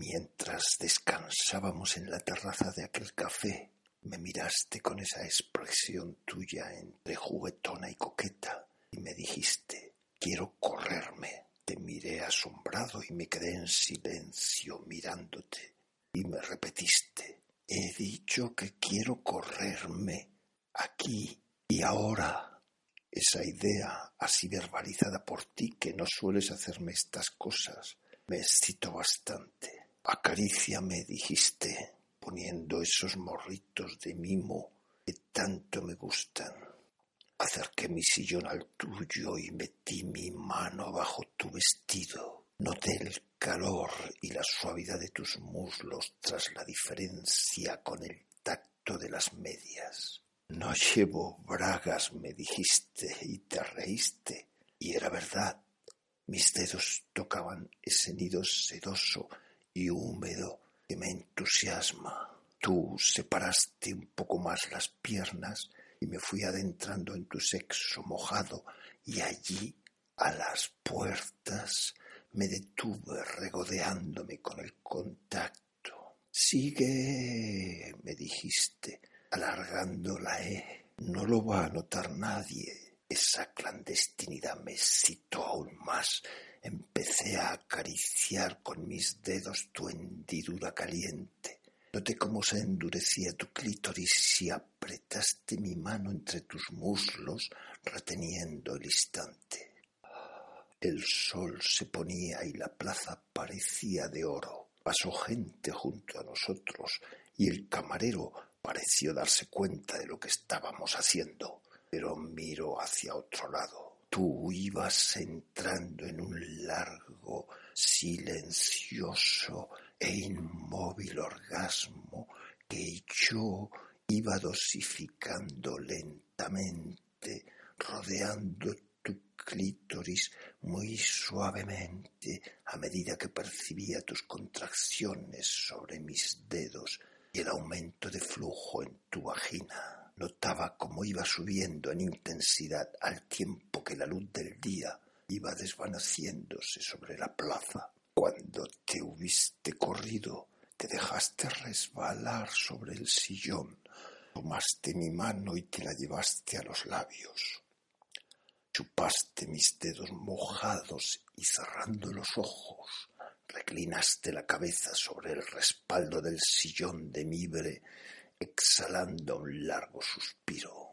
Mientras descansábamos en la terraza de aquel café, me miraste con esa expresión tuya entre juguetona y coqueta y me dijiste, quiero correrme. Te miré asombrado y me quedé en silencio mirándote y me repetiste, he dicho que quiero correrme aquí y ahora. Esa idea así verbalizada por ti que no sueles hacerme estas cosas me excitó bastante. Acaríciame, dijiste, poniendo esos morritos de mimo que tanto me gustan. Acerqué mi sillón al tuyo y metí mi mano bajo tu vestido. Noté el calor y la suavidad de tus muslos tras la diferencia con el tacto de las medias. No llevo bragas, me dijiste, y te reíste. Y era verdad. Mis dedos tocaban ese nido sedoso y húmedo que me entusiasma. Tú separaste un poco más las piernas y me fui adentrando en tu sexo mojado y allí, a las puertas, me detuve regodeándome con el contacto. Sigue, me dijiste, alargando la E. No lo va a notar nadie. Esa clandestinidad me excitó aún más Empecé a acariciar con mis dedos tu hendidura caliente. Noté cómo se endurecía tu clítoris y apretaste mi mano entre tus muslos, reteniendo el instante. El sol se ponía y la plaza parecía de oro. Pasó gente junto a nosotros y el camarero pareció darse cuenta de lo que estábamos haciendo, pero miró hacia otro lado. Tú ibas entrando en un largo, silencioso e inmóvil orgasmo que yo iba dosificando lentamente, rodeando tu clítoris muy suavemente a medida que percibía tus contracciones sobre mis dedos y el aumento de flujo en tu vagina. Notaba cómo iba subiendo en intensidad al tiempo que la luz del día iba desvaneciéndose sobre la plaza. Cuando te hubiste corrido, te dejaste resbalar sobre el sillón, tomaste mi mano y te la llevaste a los labios. Chupaste mis dedos mojados y cerrando los ojos, reclinaste la cabeza sobre el respaldo del sillón de mibre exhalando un largo suspiro.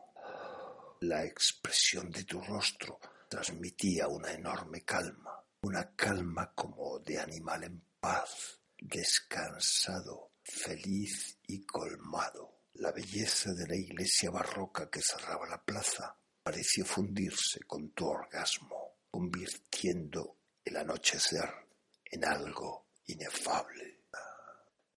La expresión de tu rostro transmitía una enorme calma, una calma como de animal en paz, descansado, feliz y colmado. La belleza de la iglesia barroca que cerraba la plaza pareció fundirse con tu orgasmo, convirtiendo el anochecer en algo inefable.